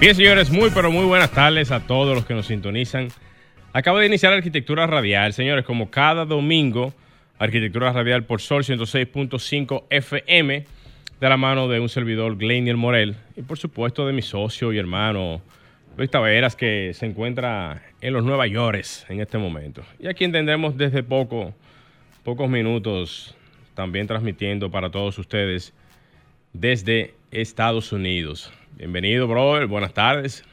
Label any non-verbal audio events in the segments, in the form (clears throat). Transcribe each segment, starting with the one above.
Bien, señores, muy pero muy buenas tardes a todos los que nos sintonizan. Acaba de iniciar Arquitectura Radial, señores, como cada domingo, Arquitectura Radial por Sol 106.5 FM, de la mano de un servidor, Gleinier Morel, y por supuesto de mi socio y hermano, Luis Taveras, que se encuentra en los Nueva York en este momento. Y aquí tendremos desde poco, pocos minutos, también transmitiendo para todos ustedes desde Estados Unidos. Bienvenido, brother. Buenas tardes.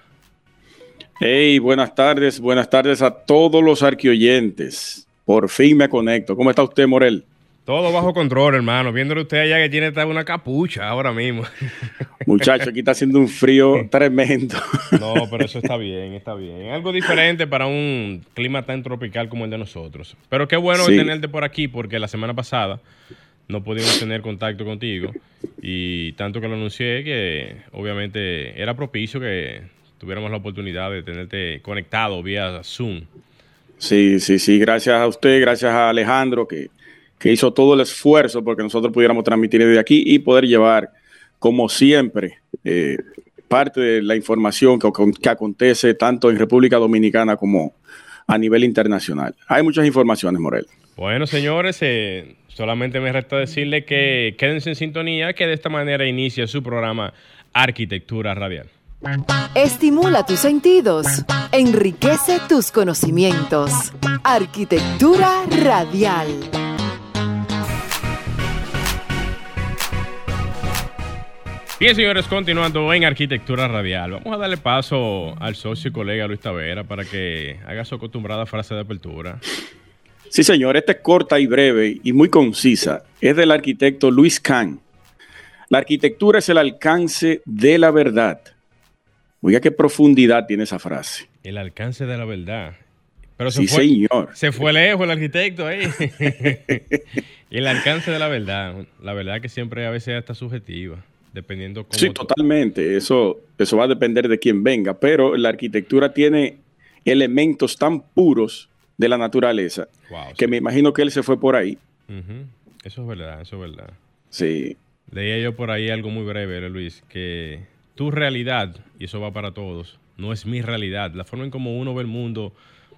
Hey, buenas tardes. Buenas tardes a todos los arquioyentes. Por fin me conecto. ¿Cómo está usted, Morel? Todo bajo control, hermano. Viéndole usted allá que tiene una capucha ahora mismo. (laughs) Muchacho, aquí está haciendo un frío (laughs) tremendo. No, pero eso está bien, está bien. Algo diferente para un clima tan tropical como el de nosotros. Pero qué bueno tenerte por aquí porque la semana pasada no pudimos tener contacto contigo y tanto que lo anuncié que obviamente era propicio que tuviéramos la oportunidad de tenerte conectado vía Zoom. Sí, sí, sí, gracias a usted, gracias a Alejandro que, hizo todo el esfuerzo porque nosotros pudiéramos transmitir desde aquí y poder llevar, como siempre, eh, parte de la información que, que acontece tanto en República Dominicana como a nivel internacional. Hay muchas informaciones, Morel. Bueno, señores, eh, solamente me resta decirle que quédense en sintonía, que de esta manera inicia su programa Arquitectura Radial. Estimula tus sentidos, enriquece tus conocimientos. Arquitectura Radial. Bien, señores, continuando en Arquitectura Radial, vamos a darle paso al socio y colega Luis Tavera para que haga su acostumbrada frase de apertura. Sí, señor, esta es corta y breve y muy concisa. Es del arquitecto Luis Kahn. La arquitectura es el alcance de la verdad. Oiga, qué profundidad tiene esa frase. El alcance de la verdad. Pero se sí, fue, señor. Se fue lejos el arquitecto ahí. (laughs) el alcance de la verdad. La verdad que siempre a veces está subjetiva, dependiendo cómo. Sí, totalmente. Eso, eso va a depender de quién venga. Pero la arquitectura tiene elementos tan puros de la naturaleza, que me imagino que él se fue por ahí. Eso es verdad, eso es verdad. Sí. Leía yo por ahí algo muy breve, Luis, que tu realidad, y eso va para todos, no es mi realidad. La forma en como uno ve el mundo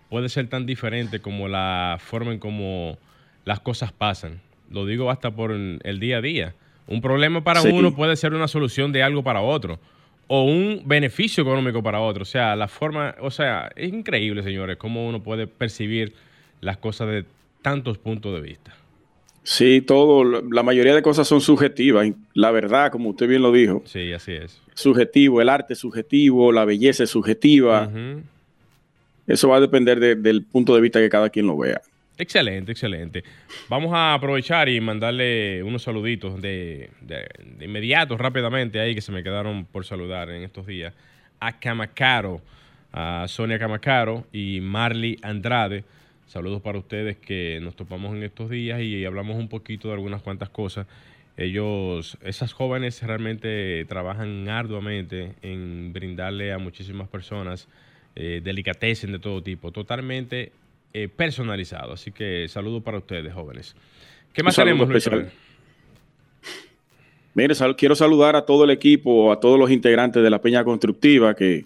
puede ser tan diferente como la forma en como las cosas pasan. Lo digo hasta por el día a día. Un problema para uno puede ser una solución de algo para otro o un beneficio económico para otro. O sea, la forma, o sea, es increíble, señores, cómo uno puede percibir las cosas de tantos puntos de vista. Sí, todo, la mayoría de cosas son subjetivas. La verdad, como usted bien lo dijo. Sí, así es. Subjetivo, el arte es subjetivo, la belleza es subjetiva. Eso va a depender del punto de vista que cada quien lo vea. Excelente, excelente. Vamos a aprovechar y mandarle unos saluditos de, inmediato, rápidamente, ahí que se me quedaron por saludar en estos días, a Camacaro, a Sonia Camacaro y Marley Andrade. Saludos para ustedes que nos topamos en estos días y hablamos un poquito de algunas cuantas cosas. Ellos, esas jóvenes realmente trabajan arduamente en brindarle a muchísimas personas eh, delicatessen de todo tipo, totalmente eh, personalizado. Así que saludo para ustedes, jóvenes. ¿Qué más tenemos, Luis? Mire, quiero saludar a todo el equipo, a todos los integrantes de la Peña Constructiva, que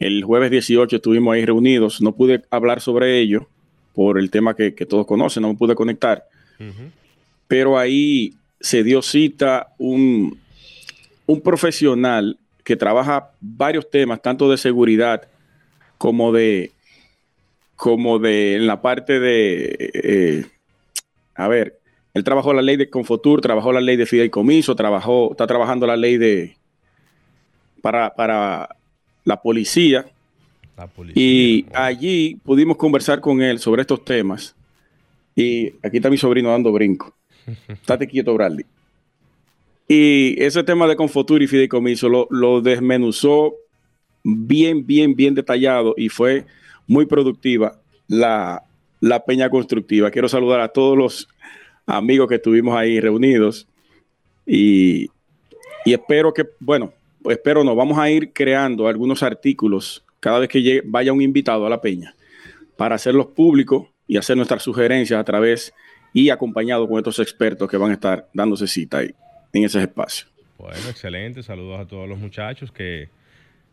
el jueves 18 estuvimos ahí reunidos. No pude hablar sobre ello por el tema que, todos conocen, no me pude conectar. Pero ahí se dio cita un, un profesional que trabaja varios temas, tanto de seguridad como de como de en la parte de, eh, a ver, él trabajó la ley de Confotur, trabajó la ley de fideicomiso, trabajó, está trabajando la ley de para, para la policía. Y allí pudimos conversar con él sobre estos temas. Y aquí está mi sobrino dando brinco. (laughs) Estate quieto, Bradley. Y ese tema de Confotur y Fideicomiso lo, lo desmenuzó bien, bien, bien detallado y fue muy productiva la, la peña constructiva. Quiero saludar a todos los amigos que estuvimos ahí reunidos y, y espero que, bueno, espero no, vamos a ir creando algunos artículos cada vez que vaya un invitado a la peña para hacerlos públicos y hacer nuestras sugerencias a través y acompañado con estos expertos que van a estar dándose cita ahí en ese espacio. Bueno, excelente. Saludos a todos los muchachos que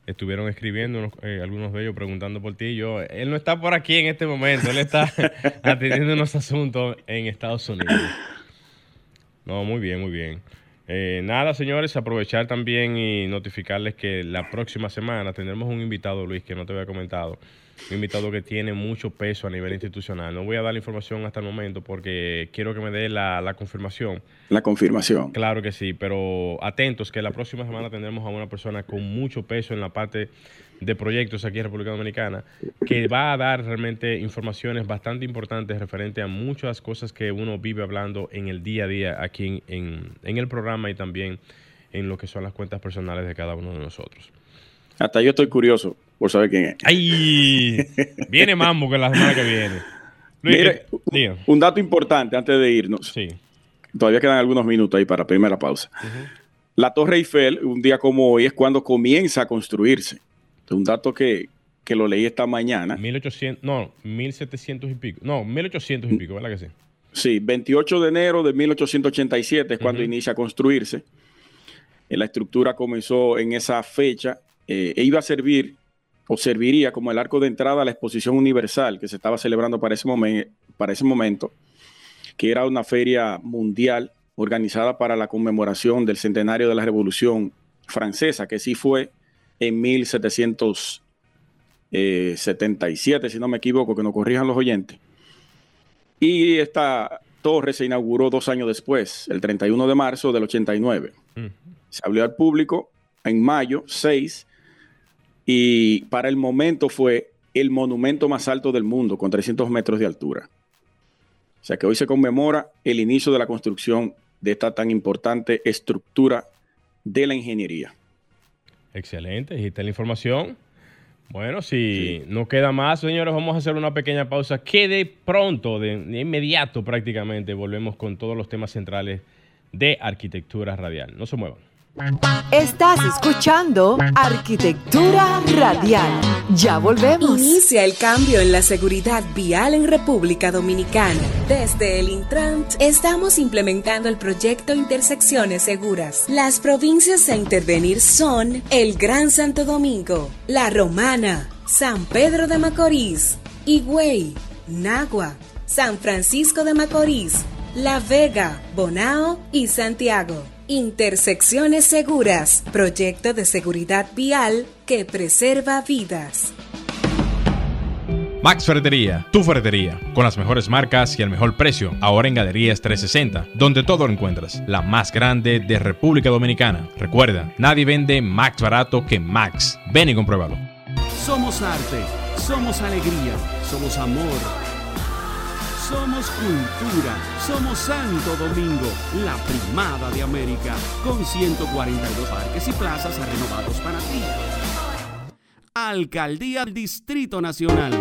estuvieron escribiendo, eh, algunos de ellos preguntando por ti. Yo, él no está por aquí en este momento, él está (laughs) atendiendo unos asuntos en Estados Unidos. No, muy bien, muy bien. Eh, nada, señores, aprovechar también y notificarles que la próxima semana tendremos un invitado, Luis, que no te había comentado un invitado que tiene mucho peso a nivel institucional. No voy a dar la información hasta el momento porque quiero que me dé la, confirmación. La confirmación. Claro que sí, pero atentos que la próxima semana tendremos a una persona con mucho peso en la parte de proyectos aquí en República Dominicana que va a dar realmente informaciones bastante importantes referente a muchas cosas que uno vive hablando en el día a día aquí en, en el programa y también en lo que son las cuentas personales de cada uno de nosotros. Hasta yo estoy curioso por saber quién es. ¡Ay! Viene Mambo que la semana que viene. Mire, un dato importante antes de irnos. Sí. Todavía quedan algunos minutos ahí para primera pausa. La Torre Eiffel, un día como hoy, es cuando comienza a construirse. Es un dato que, lo leí esta mañana. 1800, no, 1700 y pico. No, 1800 y pico, ¿verdad que sí? Sí, 28 de enero de 1887 es cuando inicia a construirse. La estructura comenzó en esa fecha eh, e iba a servir o serviría como el arco de entrada a la exposición universal que se estaba celebrando para ese, para ese momento, que era una feria mundial organizada para la conmemoración del centenario de la Revolución Francesa, que sí fue en 1777, si no me equivoco, que nos corrijan los oyentes. Y esta torre se inauguró dos años después, el 31 de marzo del 89. Se abrió al público en mayo 6 y para el momento fue el monumento más alto del mundo, con 300 metros de altura. O sea que hoy se conmemora el inicio de la construcción de esta tan importante estructura de la ingeniería. Excelente, y está la información. Bueno, si no queda más, señores, vamos a hacer una pequeña pausa que de pronto, de, de, inmediato prácticamente, volvemos con todos los temas centrales de arquitectura radial. No se muevan. Estás escuchando Arquitectura Radial. Ya volvemos. Inicia el cambio en la seguridad vial en República Dominicana. Desde el Intrant estamos implementando el proyecto Intersecciones Seguras. Las provincias a intervenir son el Gran Santo Domingo, La Romana, San Pedro de Macorís, Higüey, Nagua, San Francisco de Macorís, La Vega, Bonao y Santiago. Intersecciones Seguras, proyecto de seguridad vial que preserva vidas. Max Ferretería, tu ferretería, con las mejores marcas y el mejor precio, ahora en Galerías 360, donde todo lo encuentras, la más grande de República Dominicana. Recuerda, nadie vende más barato que Max. Ven y compruébalo. Somos arte, somos alegría, somos amor somos cultura, somos Santo Domingo, la primada de América, con 142 parques y plazas renovados para ti. Alcaldía del Distrito Nacional.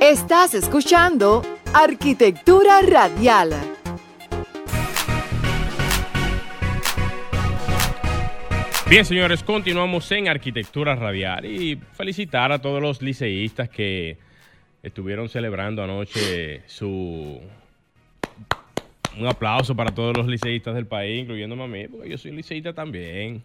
Estás escuchando Arquitectura Radial. Bien, señores, continuamos en Arquitectura Radial y felicitar a todos los liceístas que estuvieron celebrando anoche su... Un aplauso para todos los liceístas del país, incluyéndome a mí, porque yo soy liceísta también.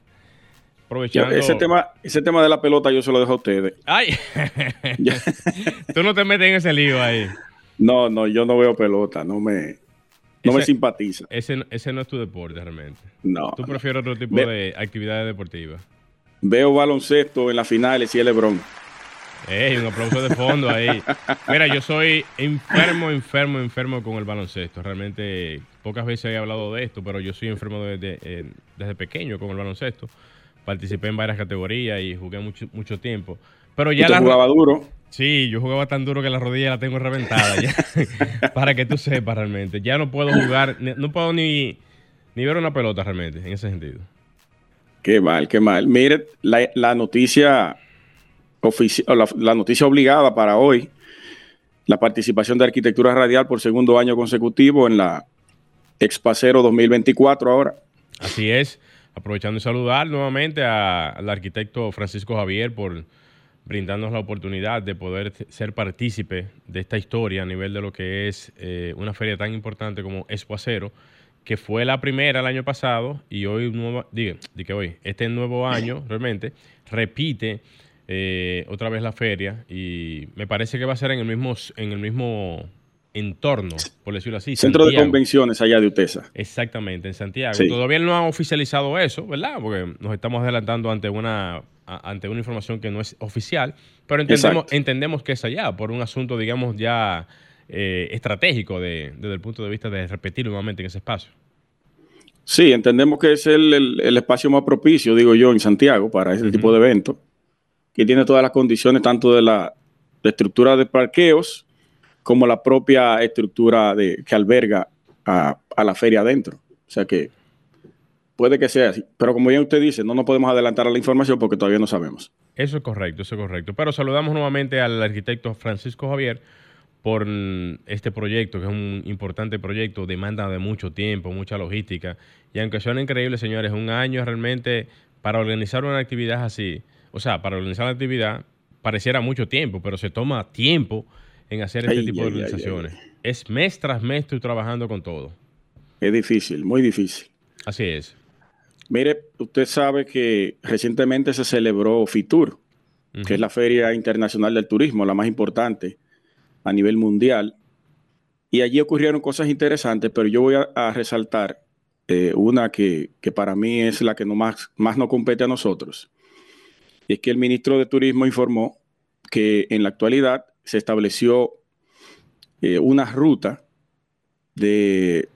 Aprovechando... Ese tema, ese tema de la pelota yo se lo dejo a ustedes. ¡Ay! (laughs) Tú no te metes en ese lío ahí. No, no, yo no veo pelota, no me, no me simpatiza. Ese, ese no es tu deporte realmente. No. Tú prefieres otro tipo de actividades deportivas. Veo baloncesto en las finales y el Lebron. Ey, un aplauso de fondo ahí. Mira, yo soy enfermo, enfermo, enfermo con el baloncesto. Realmente pocas veces he hablado de esto, pero yo soy enfermo desde, eh, desde pequeño con el baloncesto. Participé en varias categorías y jugué mucho, mucho tiempo. Pero ya Usted la jugaba duro. Sí, yo jugaba tan duro que la rodilla la tengo reventada ya. (laughs) Para que tú sepas realmente. Ya no puedo jugar, no puedo ni, ni ver una pelota realmente, en ese sentido. Qué mal, qué mal. Mire, la, la noticia la, la noticia obligada para hoy, la participación de Arquitectura Radial por segundo año consecutivo en la Expacero 2024 ahora. Así es. Aprovechando y saludar nuevamente a- al arquitecto Francisco Javier por brindarnos la oportunidad de poder ser partícipe de esta historia a nivel de lo que es eh, una feria tan importante como Expo Acero, que fue la primera el año pasado y hoy, nuevo, diga, hoy, este nuevo año (clears throat) realmente repite eh, otra vez la feria y me parece que va a ser en el mismo, en el mismo entorno, por decirlo así. Centro de convenciones allá de Utesa. Exactamente, en Santiago. Sí. Todavía no han oficializado eso, ¿verdad? Porque nos estamos adelantando ante una ante una información que no es oficial, pero entendemos, Exacto. entendemos que es allá por un asunto, digamos, ya eh, estratégico de- desde el punto de vista de repetir nuevamente en ese espacio. Sí, entendemos que es el, el- el espacio más propicio, digo yo, en Santiago para ese tipo de eventos, que tiene todas las condiciones tanto de la estructura de parqueos como la propia estructura de, que alberga a, a la feria adentro. O sea que puede que sea así. Pero como bien usted dice, no nos podemos adelantar a la información porque todavía no sabemos. Eso es correcto, eso es correcto. Pero saludamos nuevamente al arquitecto Francisco Javier por este proyecto, que es un importante proyecto, demanda de mucho tiempo, mucha logística. Y aunque suene increíble, señores, un año realmente para organizar una actividad así, o sea, para organizar la actividad pareciera mucho tiempo, pero se toma tiempo en hacer este Ay, tipo de ay, organizaciones. Es mes tras mes estoy trabajando con todo. Es difícil, muy difícil. Así es. Mire, usted sabe que recientemente se celebró FITUR, que es la Feria Internacional del Turismo, la más importante a nivel mundial. Y allí ocurrieron cosas interesantes, pero yo voy a, a resaltar eh, una que, que para mí es la que no más, más nos compete a nosotros. Y es que el ministro de Turismo informó que en la actualidad se estableció eh, una ruta de,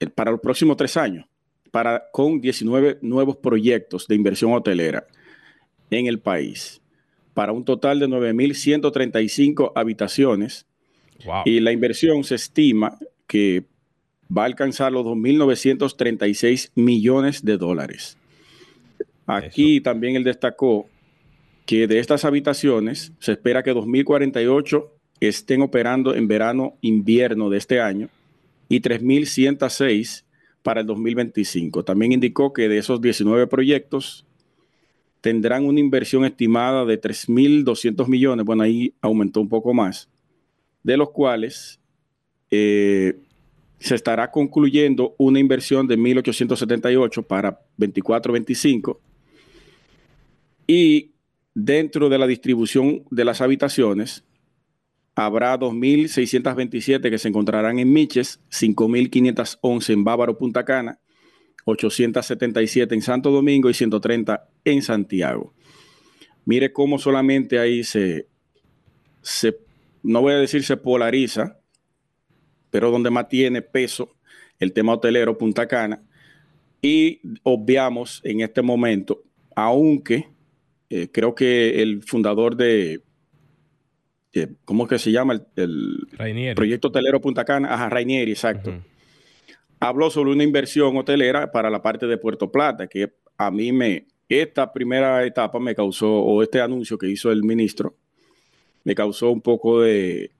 eh, para los próximos tres años para, con 19 nuevos proyectos de inversión hotelera en el país, para un total de 9.135 habitaciones. Wow. Y la inversión se estima que va a alcanzar los 2.936 millones de dólares. Aquí también él destacó que de estas habitaciones se espera que 2.048 estén operando en verano-invierno de este año y 3.106 para el 2025. También indicó que de esos 19 proyectos tendrán una inversión estimada de 3.200 millones, bueno, ahí aumentó un poco más, de los cuales eh, se estará concluyendo una inversión de 1.878 para 24-25 y dentro de la distribución de las habitaciones habrá 2.627 que se encontrarán en Miches, 5.511 en Bávaro, Punta Cana, 877 en Santo Domingo y 130 en Santiago. Mire cómo solamente ahí se, se, no voy a decir se polariza, pero donde más tiene peso el tema hotelero Punta Cana. Y obviamos en este momento, aunque eh, creo que el fundador de, eh, ¿cómo es que se llama? El, el proyecto hotelero Punta Cana, ajá, Rainieri, exacto. Ujú. Habló sobre una inversión hotelera para la parte de Puerto Plata, que a mí me, esta primera etapa me causó, o este anuncio que hizo el ministro, me causó un poco de,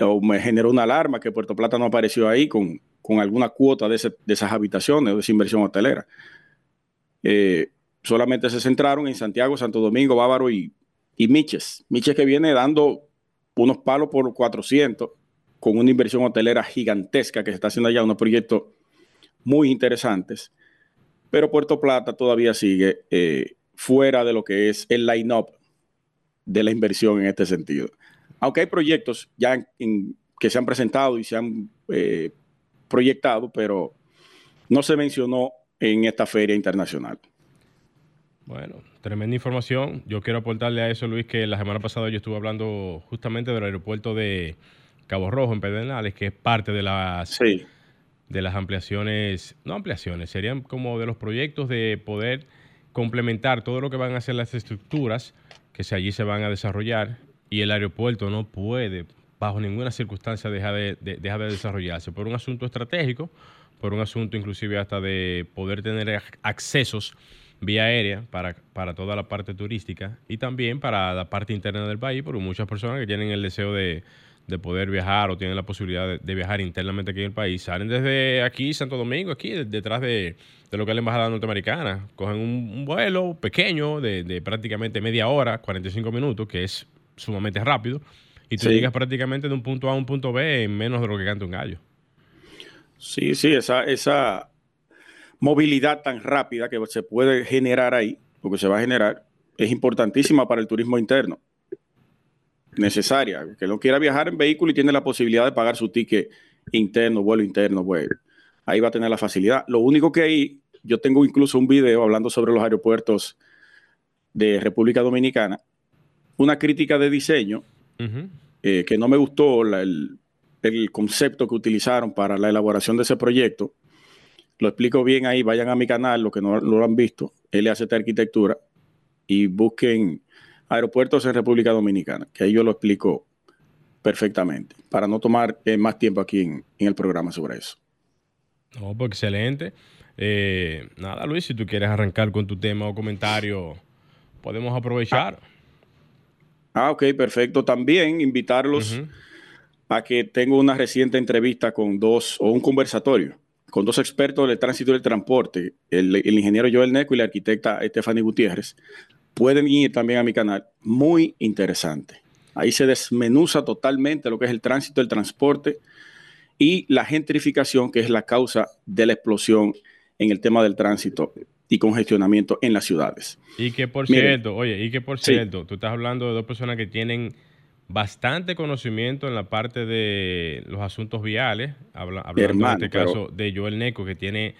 o me generó una alarma que Puerto Plata no apareció ahí con, con alguna cuota de, ese- de esas habitaciones, de esa inversión hotelera. Eh, solamente se centraron en Santiago, Santo Domingo, Bávaro y, y Miches. Miches que viene dando unos palos por 400 con una inversión hotelera gigantesca que se está haciendo allá, unos proyectos muy interesantes. Pero Puerto Plata todavía sigue eh, fuera de lo que es el line-up de la inversión en este sentido. Aunque hay proyectos ya que se han presentado y se han eh, proyectado, pero no se mencionó en esta feria internacional. Bueno, tremenda información. Yo quiero aportarle a eso, Luis, que la semana pasada yo estuve hablando justamente del aeropuerto de Cabo Rojo, en Pedernales, que es parte de las, Sí, de las ampliaciones, no ampliaciones, serían como de los proyectos de poder complementar todo lo que van a ser las estructuras que allí se van a desarrollar y el aeropuerto no puede bajo ninguna circunstancia dejar de, de desarrollarse por un asunto estratégico, por un asunto inclusive hasta de poder tener accesos vía aérea para, para toda la parte turística y también para la parte interna del país, porque muchas personas que tienen el deseo de, de poder viajar o tienen la posibilidad de, viajar internamente aquí en el país, salen desde aquí, Santo Domingo, aquí, detrás de, lo que es la Embajada Norteamericana, cogen un, vuelo pequeño de, prácticamente media hora, 45 minutos, que es sumamente rápido, y tú llegas prácticamente de un punto A a un punto B en menos de lo que canta un gallo. Sí, sí, esa, esa movilidad tan rápida que se puede generar ahí, porque se va a generar, es importantísima para el turismo interno necesaria. Que no quiera viajar en vehículo y tiene la posibilidad de pagar su ticket interno, vuelo interno, pues ahí va a tener la facilidad. Lo único que ahí, yo tengo incluso un video hablando sobre los aeropuertos de República Dominicana, una crítica de diseño eh, que no me gustó el, concepto que utilizaron para la elaboración de ese proyecto. Lo explico bien ahí, vayan a mi canal, los que no, lo han visto, LACT Arquitectura, y busquen aeropuertos en República Dominicana, que ahí yo lo explico perfectamente, para no tomar eh, más tiempo aquí en, el programa sobre eso. No, pues excelente. Eh, nada, Luis, si tú quieres arrancar con tu tema o comentario, podemos aprovechar. Ah, ok, perfecto. También invitarlos a que tengo una reciente entrevista con dos, o un conversatorio, con dos expertos del tránsito y del transporte, el, el ingeniero Joel Neco y la arquitecta Stephanie Gutiérrez, pueden ir también a mi canal. Muy interesante. Ahí se desmenuza totalmente lo que es el tránsito, el transporte y la gentrificación, que es la causa de la explosión en el tema del tránsito y congestionamiento en las ciudades. Y que por cierto, oye, y que por cierto, tú estás hablando de dos personas que tienen bastante conocimiento en la parte de los asuntos viales, hablando en este caso de Joel Neco, que tiene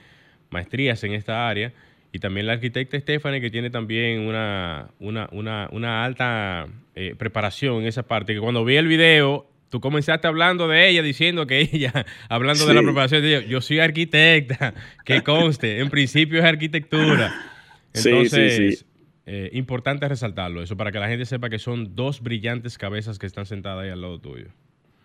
maestrías en esta área y también la arquitecta Stephanie, que tiene también una, una, alta eh, preparación en esa parte, que cuando vi el video, tú comenzaste hablando de ella, diciendo que ella, (laughs) hablando de la preparación, yo soy arquitecta, que conste, en principio es arquitectura. Entonces, eh, importante resaltarlo, eso, para que la gente sepa que son dos brillantes cabezas que están sentadas ahí al lado tuyo.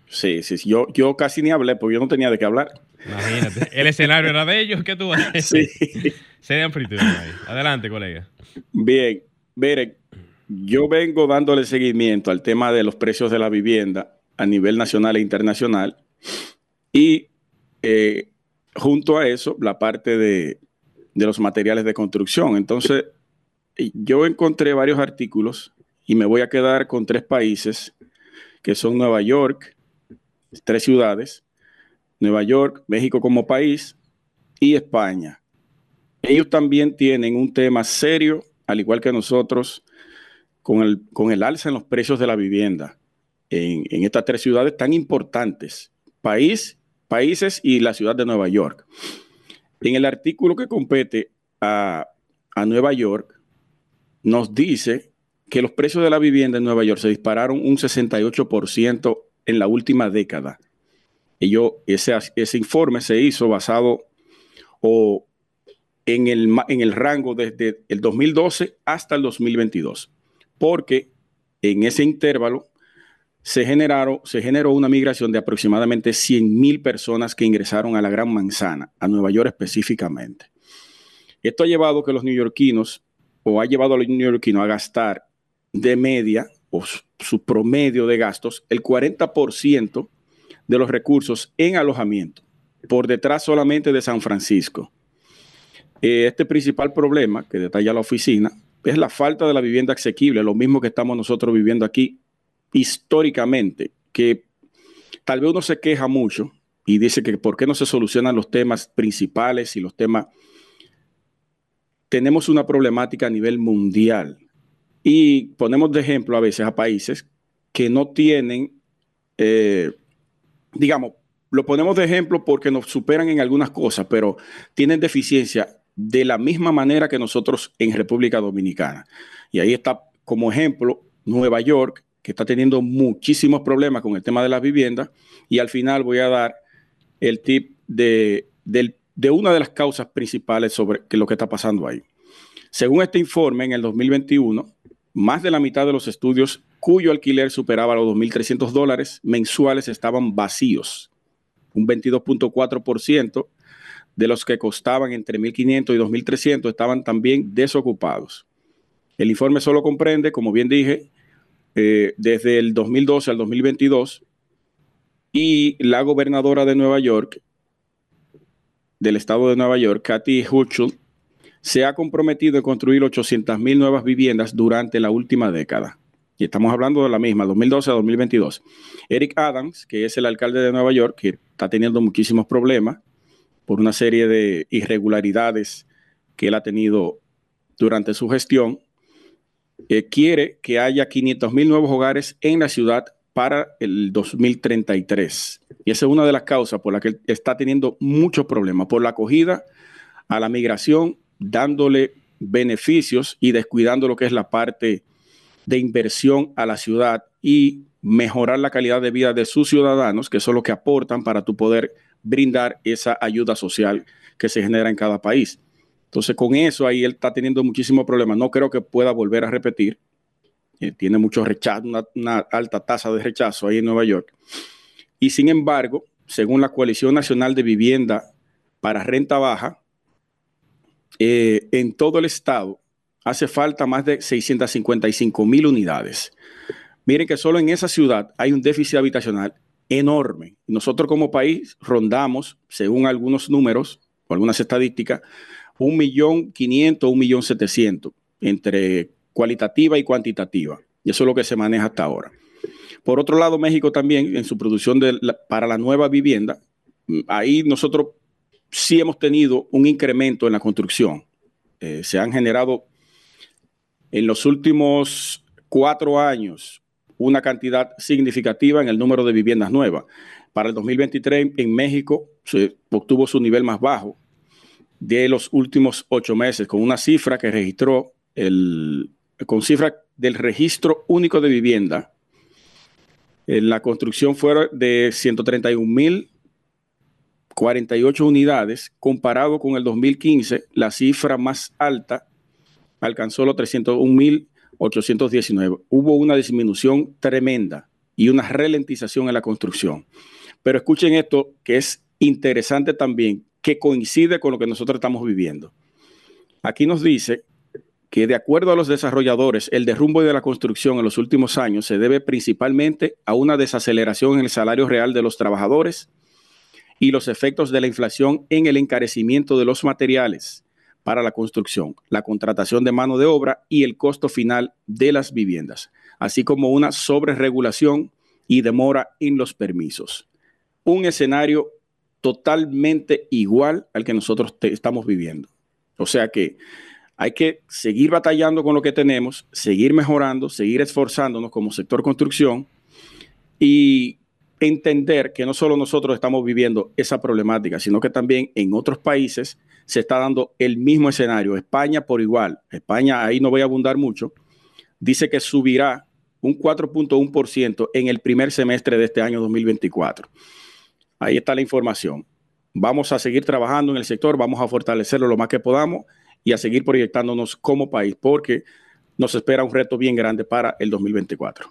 Sí, sí, Yo, yo casi ni hablé porque yo no tenía de qué hablar. Imagínate. El escenario era de ellos. ¿Qué tú decir? Sí. (laughs) Se ahí. Adelante, colega. Bien. Miren, yo vengo dándole seguimiento al tema de los precios de la vivienda a nivel nacional e internacional. Y eh, junto a eso, la parte de, de los materiales de construcción. Entonces, yo encontré varios artículos y me voy a quedar con tres países que son Nueva York, tres ciudades, Nueva York, México como país y España. Ellos también tienen un tema serio, al igual que nosotros, con el, con el alza en los precios de la vivienda en, estas tres ciudades tan importantes, país, países y la ciudad de Nueva York. En el artículo que compete a, a Nueva York, nos dice que los precios de la vivienda en Nueva York se dispararon un 68% en la última década. Ese, ese informe se hizo basado o en el, en el rango desde el 2012 hasta el 2022, porque en ese intervalo se, generaron, se generó una migración de aproximadamente 100 mil personas que ingresaron a la Gran Manzana, a Nueva York específicamente. Esto ha llevado a que los neoyorquinos, o ha llevado a los neoyorquinos a gastar de media o su promedio de gastos, el 40% de los recursos en alojamiento, por detrás solamente de San Francisco. Eh, este principal problema que detalla la oficina es la falta de la vivienda asequible, lo mismo que estamos nosotros viviendo aquí históricamente, que tal vez uno se queja mucho y dice que por qué no se solucionan los temas principales y los temas... Tenemos una problemática a nivel mundial y ponemos de ejemplo a veces a países que no tienen, eh, digamos, lo ponemos de ejemplo porque nos superan en algunas cosas, pero tienen deficiencia de la misma manera que nosotros en República Dominicana. Y ahí está como ejemplo Nueva York, que está teniendo muchísimos problemas con el tema de las viviendas. Y al final voy a dar el tip de, de una de las causas principales sobre lo que está pasando ahí. Según este informe, en el 2021, más de la mitad de los estudios cuyo alquiler superaba los 2.300 dólares mensuales estaban vacíos. Un 22.4% de los que costaban entre 1.500 y 2.300 estaban también desocupados. El informe solo comprende, como bien dije, eh, desde el 2012 al 2022 y la gobernadora de Nueva York, del estado de Nueva York, Kathy Hochul, se ha comprometido a construir 800 mil nuevas viviendas durante la última década. Y estamos hablando de la misma, 2012 a 2022. Eric Adams, que es el alcalde de Nueva York, que está teniendo muchísimos problemas por una serie de irregularidades que él ha tenido durante su gestión, eh, quiere que haya 500 mil nuevos hogares en la ciudad para el 2033. Esa es una de las causas por las que está teniendo muchos problemas, por la acogida a la migración, dándole beneficios y descuidando lo que es la parte de inversión a la ciudad y mejorar la calidad de vida de sus ciudadanos, que son los que aportan para tu poder brindar esa ayuda social que se genera en cada país. Entonces, con eso ahí él está teniendo muchísimos problemas. No creo que pueda volver a repetir. Eh, tiene mucho rechazo, una, alta tasa de rechazo ahí en Nueva York. Y sin embargo, según la Coalición Nacional de Vivienda para Renta Baja, eh, en todo el estado hace falta más de 655 mil unidades. Miren que solo en esa ciudad hay un déficit habitacional enorme. Nosotros como país rondamos, según algunos números o algunas estadísticas, un millón quinientos, un millón setecientos, entre cualitativa y cuantitativa. Y eso es lo que se maneja hasta ahora. Por otro lado, México también, en su producción para la nueva vivienda, mm, ahí nosotros sí hemos tenido un incremento en la construcción. Eh, se han generado en los últimos cuatro años una cantidad significativa en el número de viviendas nuevas. Para el 2023 en México se obtuvo su nivel más bajo, de los últimos ocho meses, con una cifra que registró el, con cifra del registro único de vivienda. En la construcción fue de 131.048 unidades, comparado con el 2015, la cifra más alta alcanzó los 301.819. Hubo una disminución tremenda y una ralentización en la construcción. Pero escuchen esto, que es interesante también, que coincide con lo que nosotros estamos viviendo. Aquí nos dice que de acuerdo a los desarrolladores, el derrumbo de la construcción en los últimos años se debe principalmente a una desaceleración en el salario real de los trabajadores y los efectos de la inflación en el encarecimiento de los materiales para la construcción, la contratación de mano de obra y el costo final de las viviendas, así como una sobreregulación y demora en los permisos. Un escenario totalmente igual al que nosotros estamos viviendo. O sea que hay que seguir batallando con lo que tenemos, seguir mejorando, seguir esforzándonos como sector construcción y entender que no solo nosotros estamos viviendo esa problemática, sino que también en otros países se está dando el mismo escenario. España por igual. España, ahí no voy a abundar mucho, dice que subirá un 4.1% en el primer semestre de este año 2024. Ahí está la información. Vamos a seguir trabajando en el sector, vamos a fortalecerlo lo más que podamos y a seguir proyectándonos como país, porque nos espera un reto bien grande para el 2024.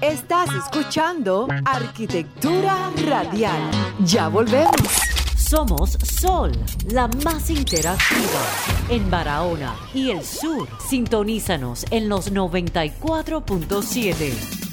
Estás escuchando Arquitectura Radial. Ya volvemos. Somos Sol, la más interactiva en Barahona y el sur. Sintonízanos en los 94.7.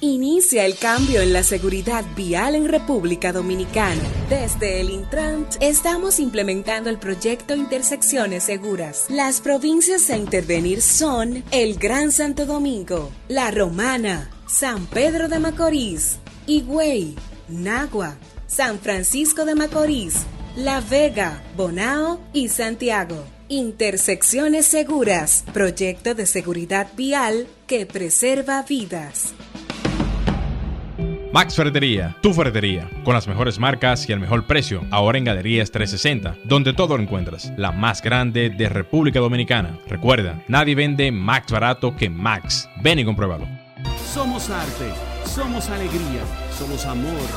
Inicia el cambio en la seguridad vial en República Dominicana. Desde el Intrant estamos implementando el proyecto Intersecciones Seguras. Las provincias a intervenir son el Gran Santo Domingo, La Romana, San Pedro de Macorís, Higüey, Nagua, San Francisco de Macorís, La Vega, Bonao y Santiago. Intersecciones Seguras, proyecto de seguridad vial que preserva vidas. Max Ferretería, tu ferretería, con las mejores marcas y el mejor precio, ahora en Galerías 360, donde todo lo encuentras, la más grande de República Dominicana. Recuerda, nadie vende más barato que Max. Ven y compruébalo. Somos arte, somos alegría, somos amor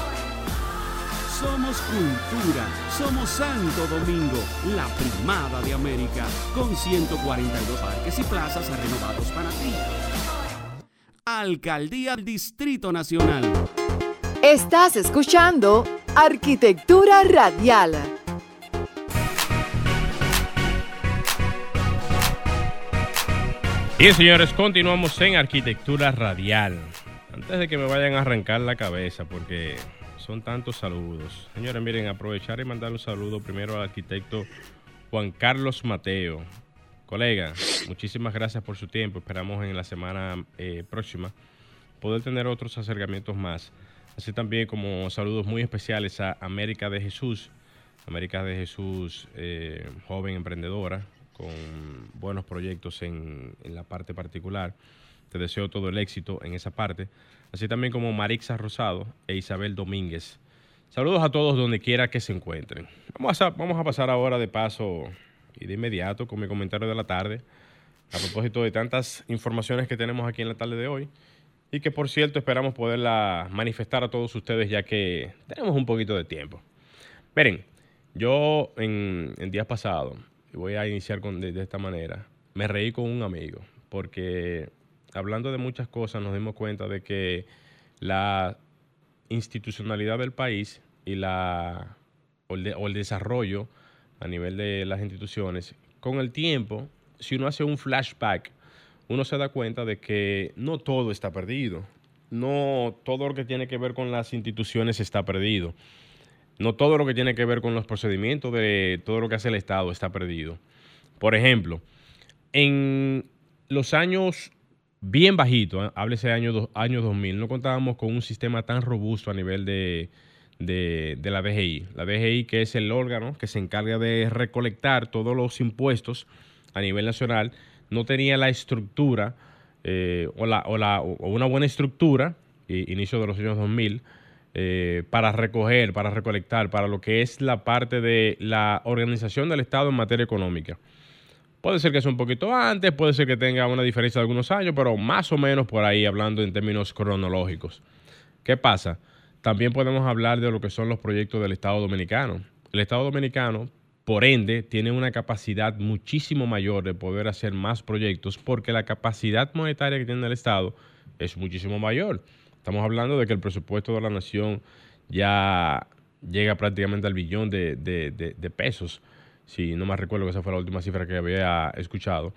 somos cultura, somos Santo Domingo, la primada de América, con 142 parques y plazas renovados para ti. Alcaldía Distrito Nacional. Estás escuchando Arquitectura Radial. Bien, señores, continuamos en Arquitectura Radial. Antes de que me vayan a arrancar la cabeza, porque son tantos saludos. Señores, miren, aprovechar y mandar un saludo primero al arquitecto Juan Carlos Mateo. Colega, muchísimas gracias por su tiempo. Esperamos en la semana eh, próxima poder tener otros acercamientos más. Así también como saludos muy especiales a América de Jesús. América de Jesús, eh, joven emprendedora, con buenos proyectos en, en la parte particular. Te deseo todo el éxito en esa parte así también como Marixa Rosado e Isabel Domínguez. Saludos a todos donde quiera que se encuentren. Vamos a, vamos a pasar ahora de paso y de inmediato con mi comentario de la tarde a propósito de tantas informaciones que tenemos aquí en la tarde de hoy y que por cierto esperamos poderla manifestar a todos ustedes ya que tenemos un poquito de tiempo. Miren, yo en, días pasados, voy a iniciar con, de esta manera, me reí con un amigo porque hablando de muchas cosas, nos dimos cuenta de que la institucionalidad del país y la, o el, desarrollo a nivel de las instituciones, con el tiempo, si uno hace un flashback, uno se da cuenta de que no todo está perdido. No todo lo que tiene que ver con las instituciones está perdido. No todo lo que tiene que ver con los procedimientos de todo lo que hace el Estado está perdido. Por ejemplo, en los años bien bajito, ¿eh? háblese año, año 2000, no contábamos con un sistema tan robusto a nivel de, la DGI. La DGI, que es el órgano que se encarga de recolectar todos los impuestos a nivel nacional, no tenía la estructura eh, o, la, o, la, o, una buena estructura, inicio de los años 2000, eh, para recoger, para recolectar, para lo que es la parte de la organización del Estado en materia económica. Puede ser que sea un poquito antes, puede ser que tenga una diferencia de algunos años, pero más o menos por ahí hablando en términos cronológicos. ¿Qué pasa? También podemos hablar de lo que son los proyectos del Estado Dominicano. El Estado Dominicano, por ende, tiene una capacidad muchísimo mayor de poder hacer más proyectos porque la capacidad monetaria que tiene el Estado es muchísimo mayor. Estamos hablando de que el presupuesto de la nación ya llega prácticamente al billón de, pesos si no me recuerdo que esa fue la última cifra que había escuchado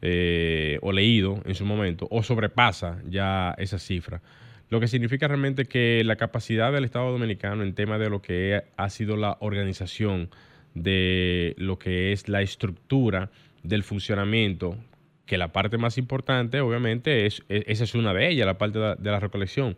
eh, o leído en su momento, o sobrepasa ya esa cifra. Lo que significa realmente que la capacidad del Estado Dominicano en tema de lo que ha sido la organización de lo que es la estructura del funcionamiento, que la parte más importante, obviamente, es, esa es una de ellas, la parte de la recolección.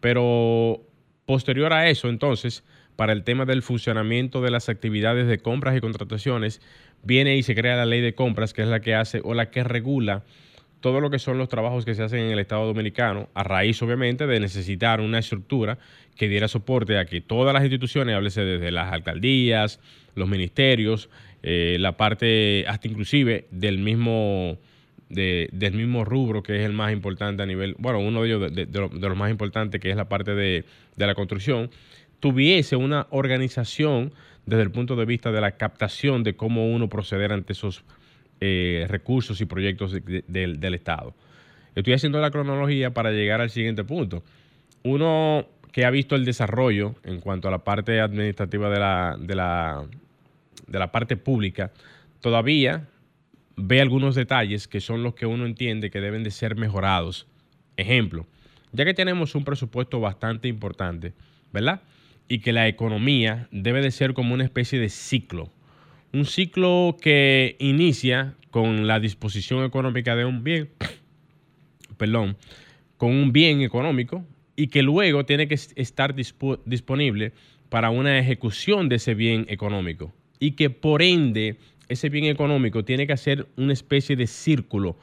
Pero posterior a eso, entonces, para el tema del funcionamiento de las actividades de compras y contrataciones, viene y se crea la ley de compras, que es la que hace o la que regula todo lo que son los trabajos que se hacen en el Estado Dominicano, a raíz obviamente de necesitar una estructura que diera soporte a que todas las instituciones, háblese desde las alcaldías, los ministerios, eh, la parte hasta inclusive del mismo, del mismo rubro que es el más importante a nivel, bueno, uno de ellos de, los más importantes que es la parte de, de la construcción, tuviese una organización desde el punto de vista de la captación de cómo uno proceder ante esos eh, recursos y proyectos del Estado. Estoy haciendo la cronología para llegar al siguiente punto. Uno que ha visto el desarrollo en cuanto a la parte administrativa de la, de la, de la parte pública, todavía ve algunos detalles que son los que uno entiende que deben de ser mejorados. Ejemplo, ya que tenemos un presupuesto bastante importante, ¿verdad? y que la economía debe de ser como una especie de ciclo. Un ciclo que inicia con la disposición económica de un bien, (coughs) perdón, con un bien económico y que luego tiene que estar disponible para una ejecución de ese bien económico y que por ende ese bien económico tiene que hacer una especie de círculo,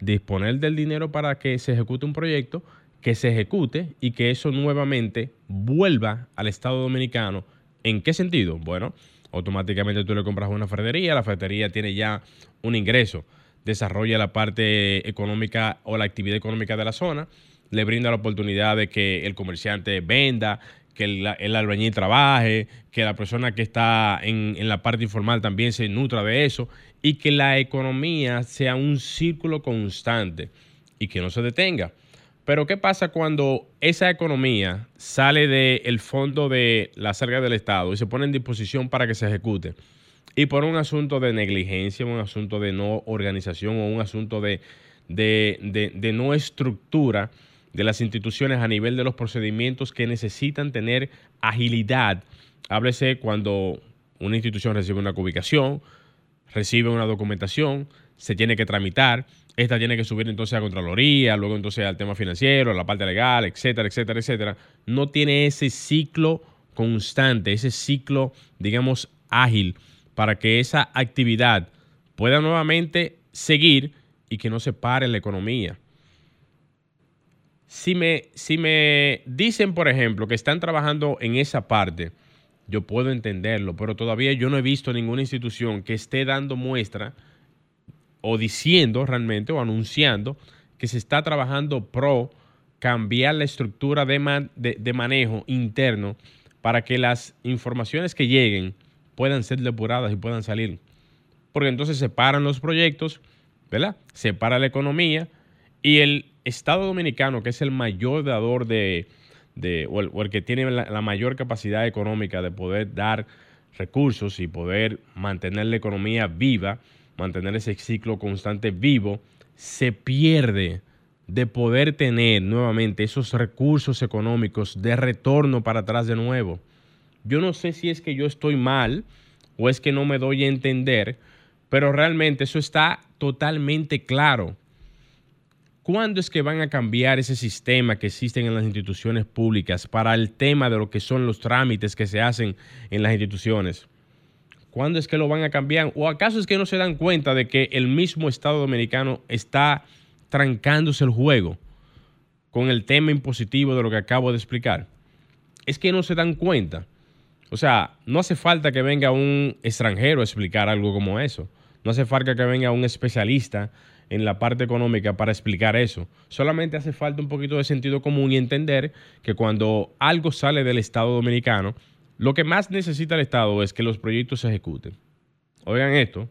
disponer del dinero para que se ejecute un proyecto, que se ejecute y que eso nuevamente vuelva al Estado Dominicano. ¿En qué sentido? Bueno, automáticamente tú le compras una ferretería, la ferretería tiene ya un ingreso, desarrolla la parte económica o la actividad económica de la zona, le brinda la oportunidad de que el comerciante venda, que el, albañil trabaje, que la persona que está en, en la parte informal también se nutra de eso y que la economía sea un círculo constante y que no se detenga. Pero ¿qué pasa cuando esa economía sale del fondo de la cerca del Estado y se pone en disposición para que se ejecute? Y por un asunto de negligencia, un asunto de no organización o un asunto de, de, de, de no estructura de las instituciones a nivel de los procedimientos que necesitan tener agilidad. Háblese cuando una institución recibe una ubicación, recibe una documentación, se tiene que tramitar, esta tiene que subir entonces a Contraloría, luego entonces al tema financiero, a la parte legal, etcétera, etcétera, etcétera. No tiene ese ciclo constante, ese ciclo, digamos, ágil para que esa actividad pueda nuevamente seguir y que no se pare la economía. Si me, si me dicen, por ejemplo, que están trabajando en esa parte, yo puedo entenderlo, pero todavía yo no he visto ninguna institución que esté dando muestra o diciendo realmente o anunciando que se está trabajando pro cambiar la estructura de, man, de, de manejo interno para que las informaciones que lleguen puedan ser depuradas y puedan salir. Porque entonces se paran los proyectos, ¿verdad? Se para la economía y el Estado Dominicano, que es el mayor dador de, de o, el, que tiene la, mayor capacidad económica de poder dar recursos y poder mantener la economía viva, mantener ese ciclo constante vivo, se pierde de poder tener nuevamente esos recursos económicos de retorno para atrás de nuevo. Yo no sé si es que yo estoy mal o es que no me doy a entender, pero realmente eso está totalmente claro. ¿Cuándo es que van a cambiar ese sistema que existen en las instituciones públicas para el tema de lo que son los trámites que se hacen en las instituciones? ¿Cuándo es que lo van a cambiar? ¿O acaso es que no se dan cuenta de que el mismo Estado dominicano está trancándose el juego con el tema impositivo de lo que acabo de explicar? Es que no se dan cuenta. O sea, no hace falta que venga un extranjero a explicar algo como eso. No hace falta que venga un especialista en la parte económica para explicar eso. Solamente hace falta un poquito de sentido común y entender que cuando algo sale del Estado dominicano, lo que más necesita el Estado es que los proyectos se ejecuten. Oigan esto,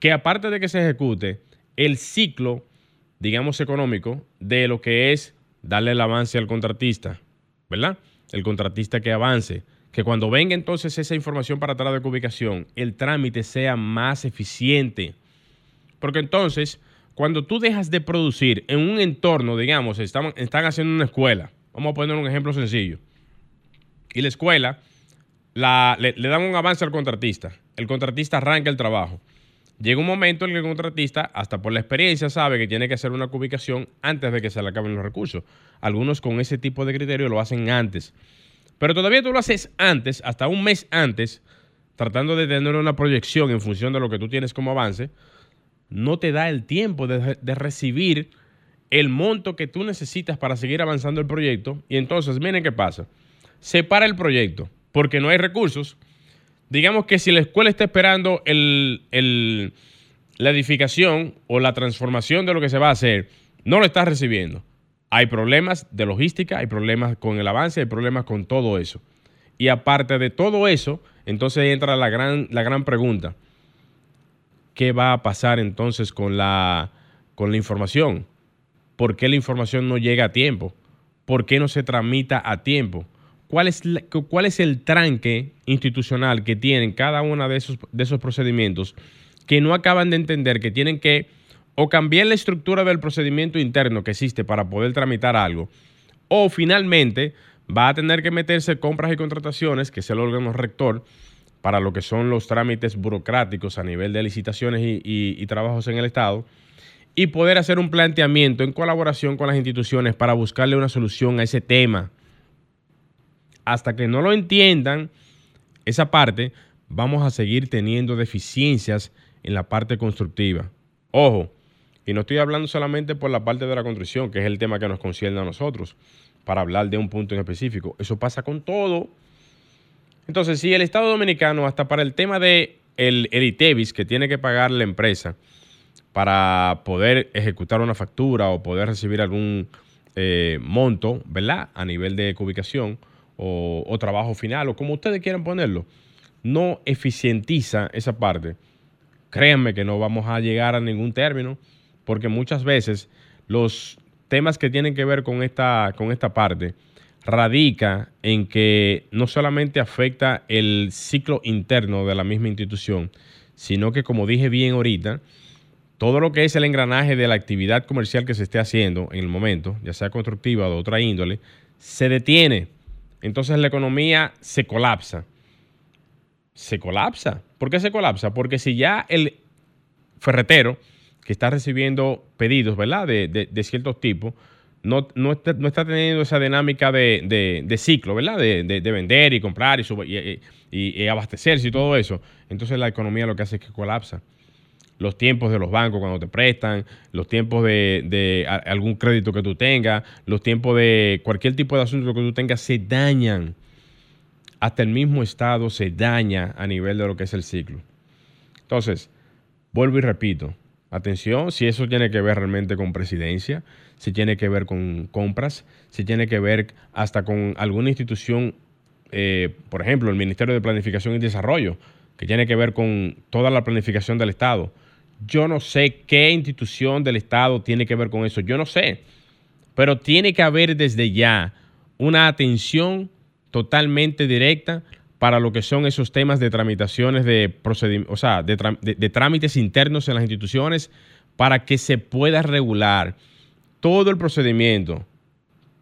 que aparte de que se ejecute, el ciclo, digamos, económico de lo que es darle el avance al contratista, ¿verdad? El contratista que avance, que cuando venga entonces esa información para atrás de ubicación, el trámite sea más eficiente. Porque entonces, cuando tú dejas de producir en un entorno, digamos, están, están haciendo una escuela, vamos a poner un ejemplo sencillo, y la escuela la, le, le, dan un avance al contratista, el contratista arranca el trabajo. Llega un momento en que el contratista, hasta por la experiencia, sabe que tiene que hacer una cubicación antes de que se le acaben los recursos. Algunos con ese tipo de criterio lo hacen antes. Pero todavía tú lo haces antes, hasta un mes antes, tratando de tener una proyección en función de lo que tú tienes como avance, no te da el tiempo de, de recibir el monto que tú necesitas para seguir avanzando el proyecto. Y entonces, miren qué pasa. Se para el proyecto porque no hay recursos. Digamos que si la escuela está esperando el, el, la edificación o la transformación de lo que se va a hacer, no lo está recibiendo. Hay problemas de logística, hay problemas con el avance, hay problemas con todo eso. Y aparte de todo eso, entonces entra la gran, la gran pregunta. ¿Qué va a pasar entonces con la, con la información? ¿Por qué la información no llega a tiempo? ¿Por qué no se tramita a tiempo? ¿Cuál es, la, ¿Cuál es el tranque institucional que tienen cada uno de esos, procedimientos que no acaban de entender que tienen que o cambiar la estructura del procedimiento interno que existe para poder tramitar algo, o finalmente va a tener que meterse compras y contrataciones, que es el órgano rector, para lo que son los trámites burocráticos a nivel de licitaciones y trabajos en el Estado, y poder hacer un planteamiento en colaboración con las instituciones para buscarle una solución a ese tema. Hasta que no lo entiendan, esa parte, vamos a seguir teniendo deficiencias en la parte constructiva. Ojo, y no estoy hablando solamente por la parte de la construcción, que es el tema que nos concierne a nosotros, para hablar de un punto en específico. Eso pasa con todo. Entonces, si el Estado Dominicano, hasta para el tema de el, el ITEVIS que tiene que pagar la empresa para poder ejecutar una factura o poder recibir algún eh, monto, ¿verdad? A nivel de ubicación, o, trabajo final o como ustedes quieran ponerlo, no eficientiza esa parte, créanme que no vamos a llegar a ningún término, porque muchas veces los temas que tienen que ver con esta, con esta parte radica en que no solamente afecta el ciclo interno de la misma institución, sino que como dije bien ahorita, todo lo que es el engranaje de la actividad comercial que se esté haciendo en el momento, ya sea constructiva o de otra índole, se detiene. Entonces la economía se colapsa. Se colapsa. ¿Por qué se colapsa? Porque si ya el ferretero que está recibiendo pedidos, ¿verdad? De, ciertos tipos, no, no, está, teniendo esa dinámica de, ciclo, ¿verdad? De, vender y comprar y, y, abastecerse y todo eso. Entonces la economía lo que hace es que colapsa los tiempos de los bancos cuando te prestan, los tiempos de, algún crédito que tú tengas, los tiempos de cualquier tipo de asunto que tú tengas se dañan. Hasta el mismo Estado se daña a nivel de lo que es el ciclo. Entonces, vuelvo y repito, atención, si eso tiene que ver realmente con presidencia, si tiene que ver con compras, si tiene que ver hasta con alguna institución, eh, por ejemplo, el Ministerio de Planificación y Desarrollo, que tiene que ver con toda la planificación del Estado yo no sé qué institución del Estado tiene que ver con eso. Yo no sé. Pero tiene que haber desde ya una atención totalmente directa para lo que son esos temas de tramitaciones de o sea, de, de, trámites internos en las instituciones para que se pueda regular todo el procedimiento,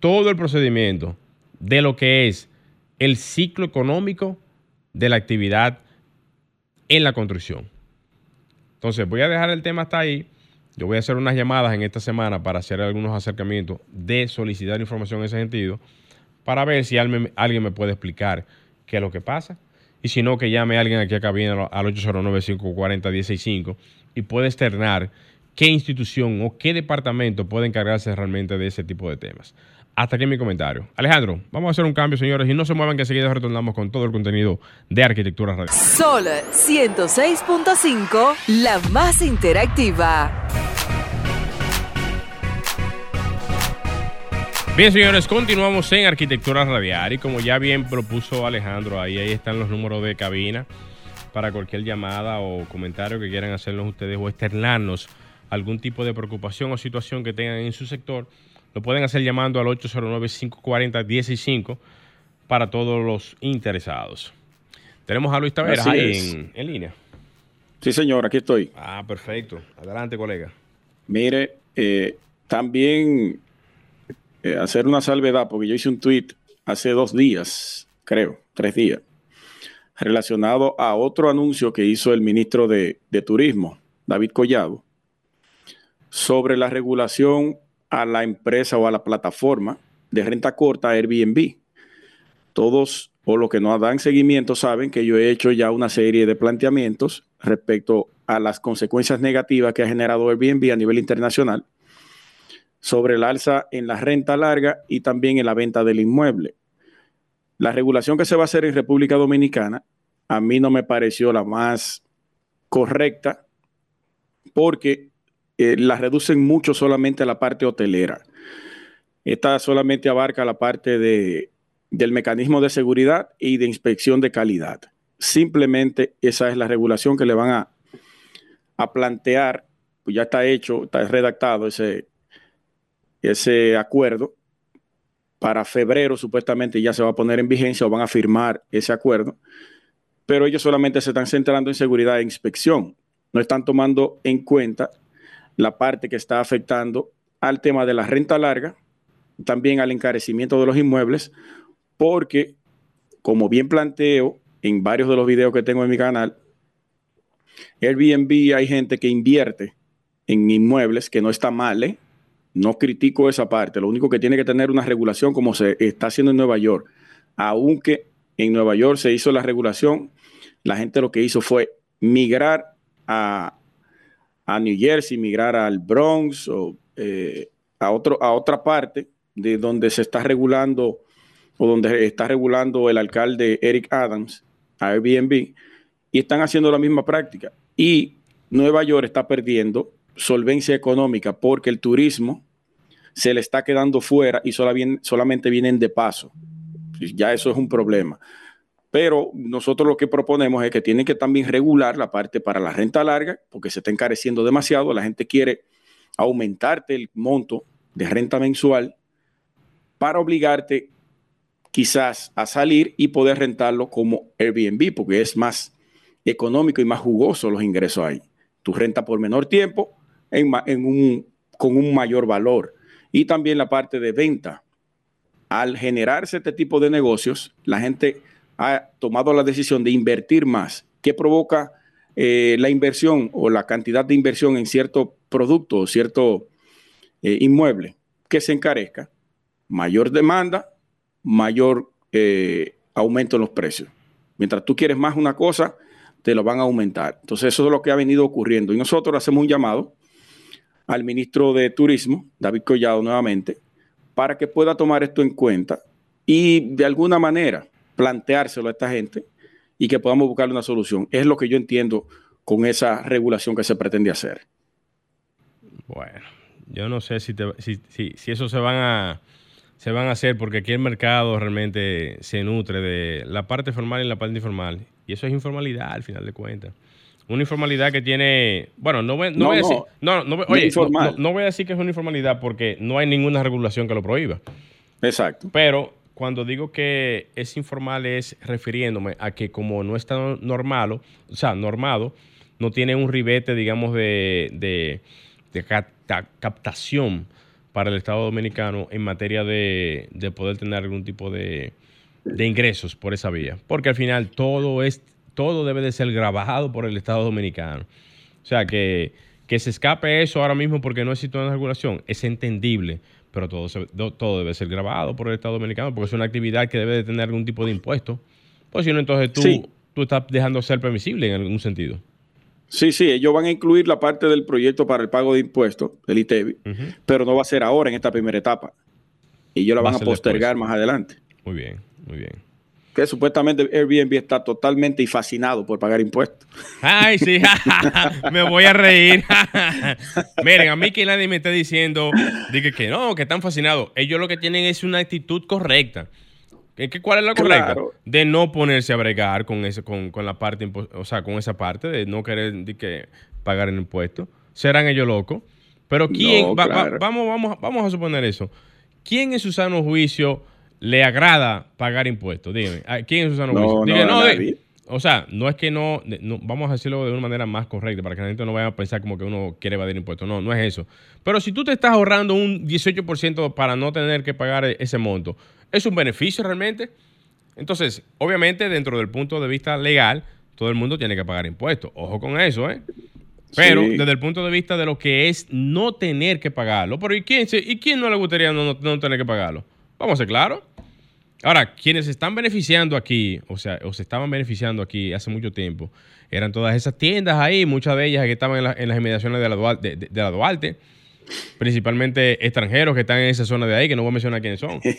todo el procedimiento de lo que es el ciclo económico de la actividad en la construcción. Entonces, voy a dejar el tema hasta ahí. Yo voy a hacer unas llamadas en esta semana para hacer algunos acercamientos de solicitar información en ese sentido, para ver si alguien, me puede explicar qué es lo que pasa. Y si no, que llame a alguien aquí a cabina al 809-540-165 y puede externar qué institución o qué departamento puede encargarse realmente de ese tipo de temas. Hasta aquí mi comentario. Alejandro, vamos a hacer un cambio, señores, y no se muevan que enseguida retornamos con todo el contenido de Arquitectura Radio. Sol 106.5, la más interactiva. Bien, señores, continuamos en Arquitectura Radial y como ya bien propuso Alejandro, ahí, ahí están los números de cabina para cualquier llamada o comentario que quieran hacernos ustedes o externarnos algún tipo de preocupación o situación que tengan en su sector lo pueden hacer llamando al 809-540-165 para todos los interesados. Tenemos a Luis Taveras ahí en, línea. Sí, señor, aquí estoy. Ah, perfecto. Adelante, colega. Mire, eh, también eh, hacer una salvedad, porque yo hice un tweet hace dos días, creo, tres días, relacionado a otro anuncio que hizo el ministro de, de Turismo, David Collado, sobre la regulación a la empresa o a la plataforma de renta corta Airbnb. Todos o los que no dan seguimiento saben que yo he hecho ya una serie de planteamientos respecto a las consecuencias negativas que ha generado Airbnb a nivel internacional sobre el alza en la renta larga y también en la venta del inmueble. La regulación que se va a hacer en República Dominicana a mí no me pareció la más correcta porque eh, la reducen mucho solamente a la parte hotelera. Esta solamente abarca la parte de, del mecanismo de seguridad y de inspección de calidad. Simplemente esa es la regulación que le van a, a plantear, pues ya está hecho, está redactado ese, ese acuerdo. Para febrero supuestamente ya se va a poner en vigencia o van a firmar ese acuerdo, pero ellos solamente se están centrando en seguridad e inspección. No están tomando en cuenta la parte que está afectando al tema de la renta larga, también al encarecimiento de los inmuebles, porque, como bien planteo en varios de los videos que tengo en mi canal, Airbnb hay gente que invierte en inmuebles, que no está mal, ¿eh? no critico esa parte, lo único que tiene que tener una regulación como se está haciendo en Nueva York, aunque en Nueva York se hizo la regulación, la gente lo que hizo fue migrar a, a New Jersey, migrar al Bronx o eh, a, otro, a otra parte de donde se está regulando o donde está regulando el alcalde Eric Adams a Airbnb y están haciendo la misma práctica. Y Nueva York está perdiendo solvencia económica porque el turismo se le está quedando fuera y solamente vienen de paso. ya eso es un problema. Pero nosotros lo que proponemos es que tienen que también regular la parte para la renta larga, porque se está encareciendo demasiado. La gente quiere aumentarte el monto de renta mensual para obligarte quizás a salir y poder rentarlo como Airbnb, porque es más económico y más jugoso los ingresos ahí. Tu renta por menor tiempo con un mayor valor. Y también la parte de venta. Al generarse este tipo de negocios, la gente ha tomado la decisión de invertir más. ¿Qué provoca eh, la inversión o la cantidad de inversión en cierto producto o cierto eh, inmueble? Que se encarezca. Mayor demanda, mayor eh, aumento en los precios. Mientras tú quieres más una cosa, te lo van a aumentar. Entonces eso es lo que ha venido ocurriendo. Y nosotros hacemos un llamado al ministro de Turismo, David Collado, nuevamente, para que pueda tomar esto en cuenta y de alguna manera planteárselo a esta gente y que podamos buscar una solución. Es lo que yo entiendo con esa regulación que se pretende hacer. Bueno, yo no sé si, si, eso se van a se van a hacer porque aquí el mercado realmente se nutre de la parte formal y la parte informal. Y eso es informalidad al final de cuentas. Una informalidad que tiene, bueno, no voy, no, voy a decir, no, no, oye, no, voy a decir que es una informalidad porque no hay ninguna regulación que lo prohíba. Exacto. Pero cuando digo que es informal es refiriéndome a que como no está normal, o sea, normado, no tiene un ribete, digamos, de, captación para el Estado Dominicano en materia de, de poder tener algún tipo de, de ingresos por esa vía. Porque al final todo es todo debe de ser grabado por el Estado Dominicano. O sea, que se escape eso ahora mismo porque no existe una regulación es entendible, pero todo, todo debe ser grabado por el Estado Dominicano porque es una actividad que debe de tener algún tipo de impuesto. Pues si no, entonces tú, tú estás dejando ser permisible en algún sentido. Sí, sí, ellos van a incluir la parte del proyecto para el pago de impuestos, del ITEBI, pero no va a ser ahora en esta primera etapa. Y ellos la van a, postergar más adelante. Muy bien, muy bien que supuestamente Airbnb está totalmente fascinado por pagar impuestos. Ay, sí, (laughs) me voy a reír. (laughs) Miren, a mí que nadie me está diciendo dije que no, que están fascinados. Ellos lo que tienen es una actitud correcta. ¿Cuál es la correcta? De no ponerse a bregar con, ese, con, la parte, o sea, con esa parte de no querer que pagar el impuesto. Serán ellos locos. Pero ¿quién? vamos, vamos, vamos a suponer eso. ¿Quién en su sano juicio le agrada pagar impuestos? Dígame, ¿quién es Susana no, no, o sea, no es que no, vamos a decirlo de una manera más correcta para que la gente no vaya a pensar como que uno quiere evadir impuestos. No, no es eso. Pero si tú te estás ahorrando un 18% para no tener que pagar e-, ese monto, ¿es un beneficio realmente? Entonces, obviamente, dentro del punto de vista legal, todo el mundo tiene que pagar impuestos. Ojo con eso, ¿eh? Pero desde el punto de vista de lo que es no tener que pagarlo. Pero ¿y quién, ¿y quién no le gustaría no tener que pagarlo? Vamos a ser claros. Ahora, quienes se están beneficiando aquí, o sea, o se estaban beneficiando aquí hace mucho tiempo, eran todas esas tiendas ahí, muchas de ellas que estaban en, las inmediaciones de la, Duarte, de, la Duarte, principalmente extranjeros que están en esa zona de ahí, que no voy a mencionar quiénes son, (laughs)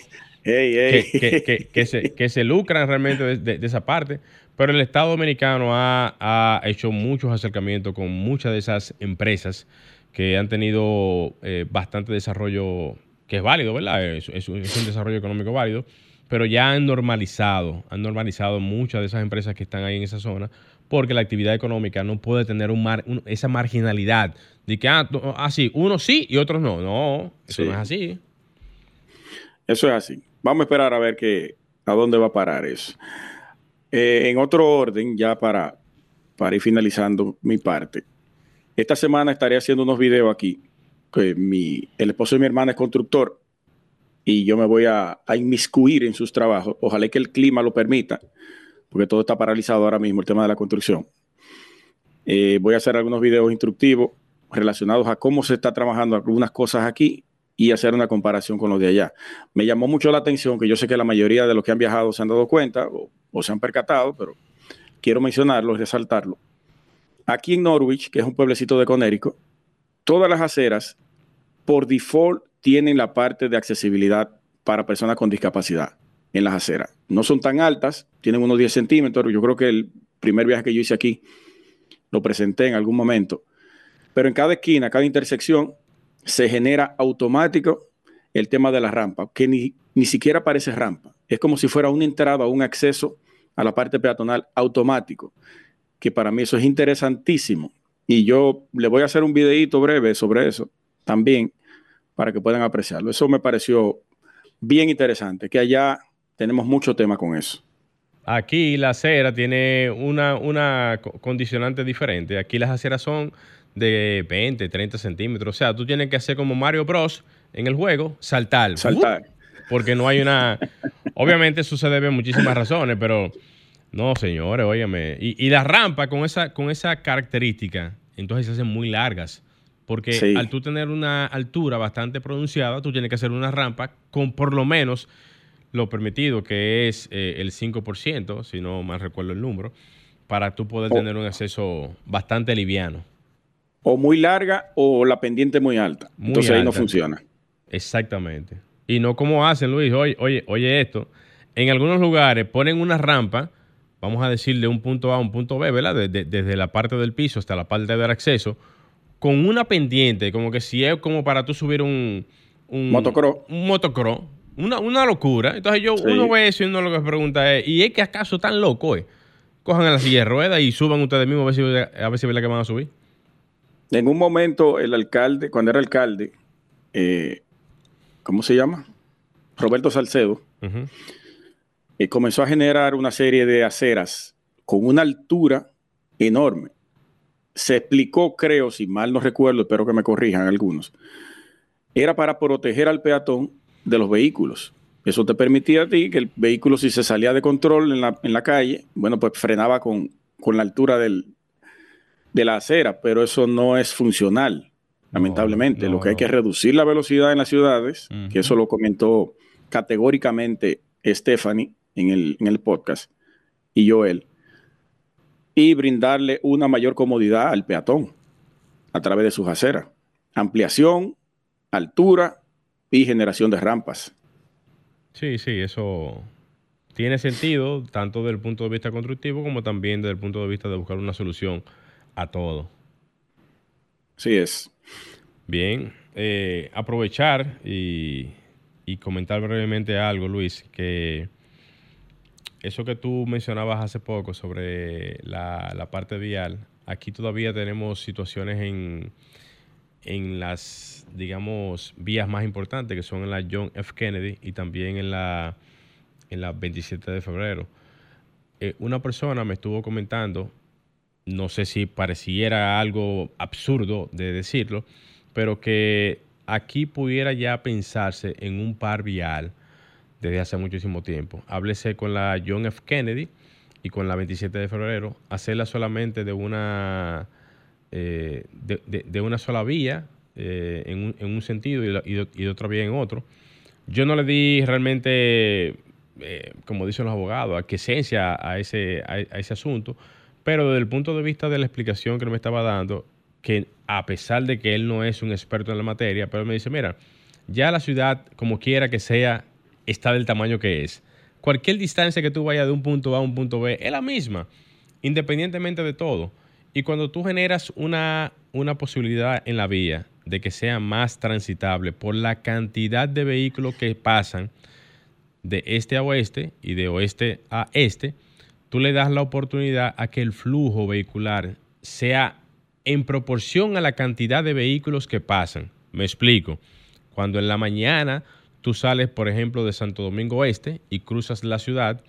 Que, se, lucran realmente de, esa parte, pero el Estado Dominicano ha, hecho muchos acercamientos con muchas de esas empresas que han tenido eh, bastante desarrollo que es válido, ¿verdad? Es, un desarrollo económico válido, pero ya han normalizado, han normalizado muchas de esas empresas que están ahí en esa zona, porque la actividad económica no puede tener un esa marginalidad de que, ah, así, ah, unos sí y otros no. No, eso no es así. Eso es así. Vamos a esperar a ver que, a dónde va a parar eso. Eh, en otro orden, ya para, para ir finalizando mi parte, esta semana estaré haciendo unos videos aquí mi, el esposo de mi hermana es constructor y yo me voy a, inmiscuir en sus trabajos. Ojalá que el clima lo permita, porque todo está paralizado ahora mismo, el tema de la construcción. Eh, voy a hacer algunos videos instructivos relacionados a cómo se está trabajando algunas cosas aquí y hacer una comparación con los de allá. Me llamó mucho la atención que yo sé que la mayoría de los que han viajado se han dado cuenta o, o se han percatado, pero quiero mencionarlo y resaltarlo. Aquí en Norwich, que es un pueblecito de Conérico, todas las aceras por default tienen la parte de accesibilidad para personas con discapacidad en las aceras. No son tan altas, tienen unos 10 centímetros. Yo creo que el primer viaje que yo hice aquí lo presenté en algún momento. Pero en cada esquina, cada intersección, se genera automático el tema de la rampa, que ni, ni siquiera parece rampa. Es como si fuera una entrada o un acceso a la parte peatonal automático, que para mí eso es interesantísimo. Y yo le voy a hacer un videito breve sobre eso también, para que puedan apreciarlo. Eso me pareció bien interesante, que allá tenemos mucho tema con eso. Aquí la acera tiene una, una condicionante diferente. Aquí las aceras son de 20, 30 centímetros. O sea, tú tienes que hacer como Mario Bros. en el juego, saltar. Saltar. porque no hay una... Obviamente eso se debe a muchísimas razones, pero no, señores, óyeme. Y, y las rampas con esa, con esa característica, entonces se hacen muy largas. Porque al tú tener una altura bastante pronunciada, tú tienes que hacer una rampa con por lo menos lo permitido, que es eh, el 5%, si no mal recuerdo el número, para tú poder tener un acceso bastante liviano. O muy larga o la pendiente muy alta. Entonces ahí no funciona. Exactamente. Y no como hacen, Luis, oye, oye, oye esto. En algunos lugares ponen una rampa, vamos a decir de un punto A a un punto B, ¿verdad? desde la parte del piso hasta la parte del acceso con una pendiente, como que si es como para tú subir un... Un motocross. Un motocross. Una, una locura. Entonces yo, uno ve eso y uno lo que pregunta es, ¿y es que acaso tan loco es? Cojan a la silla de ruedas y suban ustedes mismos a ver si, a ver si que van a subir. En un momento el alcalde, cuando era alcalde, eh, ¿cómo se llama? Roberto Salcedo, eh, comenzó a generar una serie de aceras con una altura enorme se explicó, creo, si mal no recuerdo, espero que me corrijan algunos, era para proteger al peatón de los vehículos. Eso te permitía a ti que el vehículo, si se salía de control en la, en la calle, bueno, pues frenaba con, la altura del, de la acera, pero eso no es funcional, lamentablemente. lo que hay que es reducir la velocidad en las ciudades, que eso lo comentó categóricamente Stephanie en el, en el podcast y Joel y brindarle una mayor comodidad al peatón a través de sus aceras. Ampliación, altura y generación de rampas. Sí, sí, eso tiene sentido tanto desde el punto de vista constructivo como también desde el punto de vista de buscar una solución a todo. Sí es. Bien, eh, aprovechar y, y comentar brevemente algo, Luis, que eso que tú mencionabas hace poco sobre la, parte vial, aquí todavía tenemos situaciones en, en las, digamos, vías más importantes, que son en la John F. Kennedy y también en la, en la 27 de febrero. Eh, una persona me estuvo comentando, no sé si pareciera algo absurdo de decirlo, pero que aquí pudiera ya pensarse en un par vial desde hace muchísimo tiempo. Háblese con la John F. Kennedy y con la 27 de febrero, hacerla solamente de una, eh, de, una sola vía eh, en, un, sentido y, de, otra vía en otro. Yo no le di realmente, eh, como dicen los abogados, a esencia a ese, a, ese asunto, pero desde el punto de vista de la explicación que me estaba dando, que a pesar de que él no es un experto en la materia, pero me dice, mira, ya la ciudad, como quiera que sea, está del tamaño que es. Cualquier distancia que tú vayas de un punto A a un punto B es la misma, independientemente de todo. Y cuando tú generas una, una posibilidad en la vía de que sea más transitable por la cantidad de vehículos que pasan de este a oeste y de oeste a este, tú le das la oportunidad a que el flujo vehicular sea en proporción a la cantidad de vehículos que pasan. Me explico. Cuando en la mañana tú sales, por ejemplo, de Santo Domingo Oeste y cruzas la ciudad,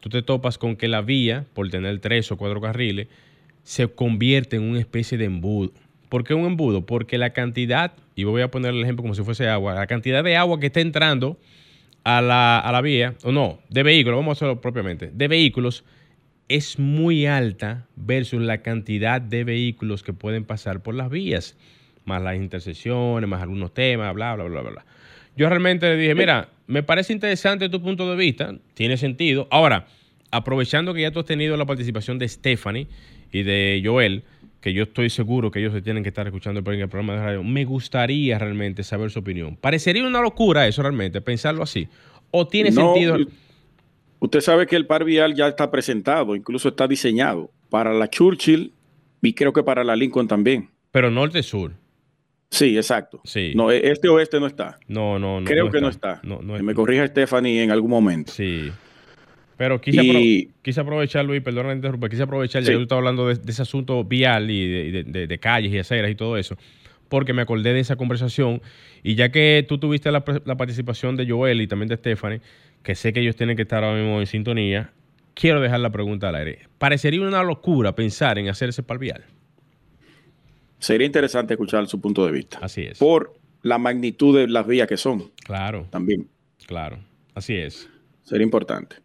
tú te topas con que la vía, por tener tres o cuatro carriles, se convierte en una especie de embudo. ¿Por qué un embudo? Porque la cantidad, y voy a poner el ejemplo como si fuese agua, la cantidad de agua que está entrando a la, a la vía, o no, de vehículos, vamos a hacerlo propiamente, de vehículos, es muy alta versus la cantidad de vehículos que pueden pasar por las vías, más las intersecciones, más algunos temas, bla, bla, bla, bla. bla. Yo realmente le dije, mira, me parece interesante tu punto de vista, tiene sentido. Ahora, aprovechando que ya tú has tenido la participación de Stephanie y de Joel, que yo estoy seguro que ellos se tienen que estar escuchando el programa de radio, me gustaría realmente saber su opinión. ¿Parecería una locura eso realmente, pensarlo así? ¿O tiene sentido? Usted sabe que el par vial ya está presentado, incluso está diseñado para la Churchill y creo que para la Lincoln también. Pero norte-sur. Sí, exacto. Sí. No, e- este oeste no está. No, no, no. Creo que no está. No, no que me corrija Stephanie en algún momento. Sí. Pero quise, Y- apro- quise aprovechar, Luis, perdón la interrumpa, quise aprovechar, ya Sí. que tú estás hablando de, de ese asunto vial y de, de- de- calles y aceras y todo eso, porque me acordé de esa conversación y ya que tú tuviste la, la participación de Joel y también de Stephanie, que sé que ellos tienen que estar ahora mismo en sintonía, quiero dejar la pregunta al aire. ¿Parecería una locura pensar en hacer ese par vial? Sería interesante escuchar su punto de vista. Así es. Por la magnitud de las vías que son Claro, también. claro. Así es. Sería importante.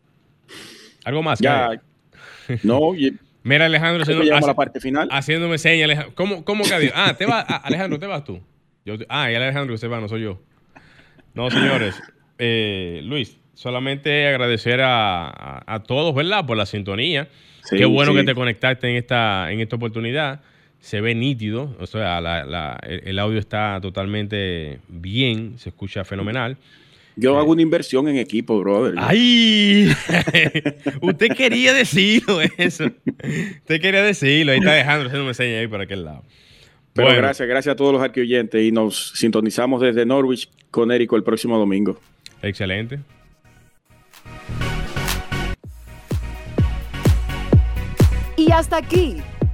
¿Algo más? Ya. No, (laughs) Mira, Alejandro, haciendo- a la hace- parte final. haciéndome señas. Alejandro. ¿Cómo, cómo que adiós? Ah, te vas, ah, Alejandro, ¿te vas tú? Yo, ah, y Alejandro que se va, no soy yo. No, señores. Eh, Luis, solamente agradecer a, a- a todos, ¿verdad? Por la sintonía. Sí, Qué bueno sí. que te conectaste en esta, en esta oportunidad. Se ve nítido, o sea, la- la- el, el audio está totalmente bien, se escucha fenomenal. yo hago una inversión en equipo, brother. ¡Ay! (laughs) Usted quería decirlo eso. Usted quería decirlo. Ahí está Alejandro haciéndome señas ahí para aquel lado. Pero Bueno, gracias, gracias a todos los arquioyentes y nos sintonizamos desde Norwich, Connecticut el próximo domingo. Excelente. Y hasta aquí,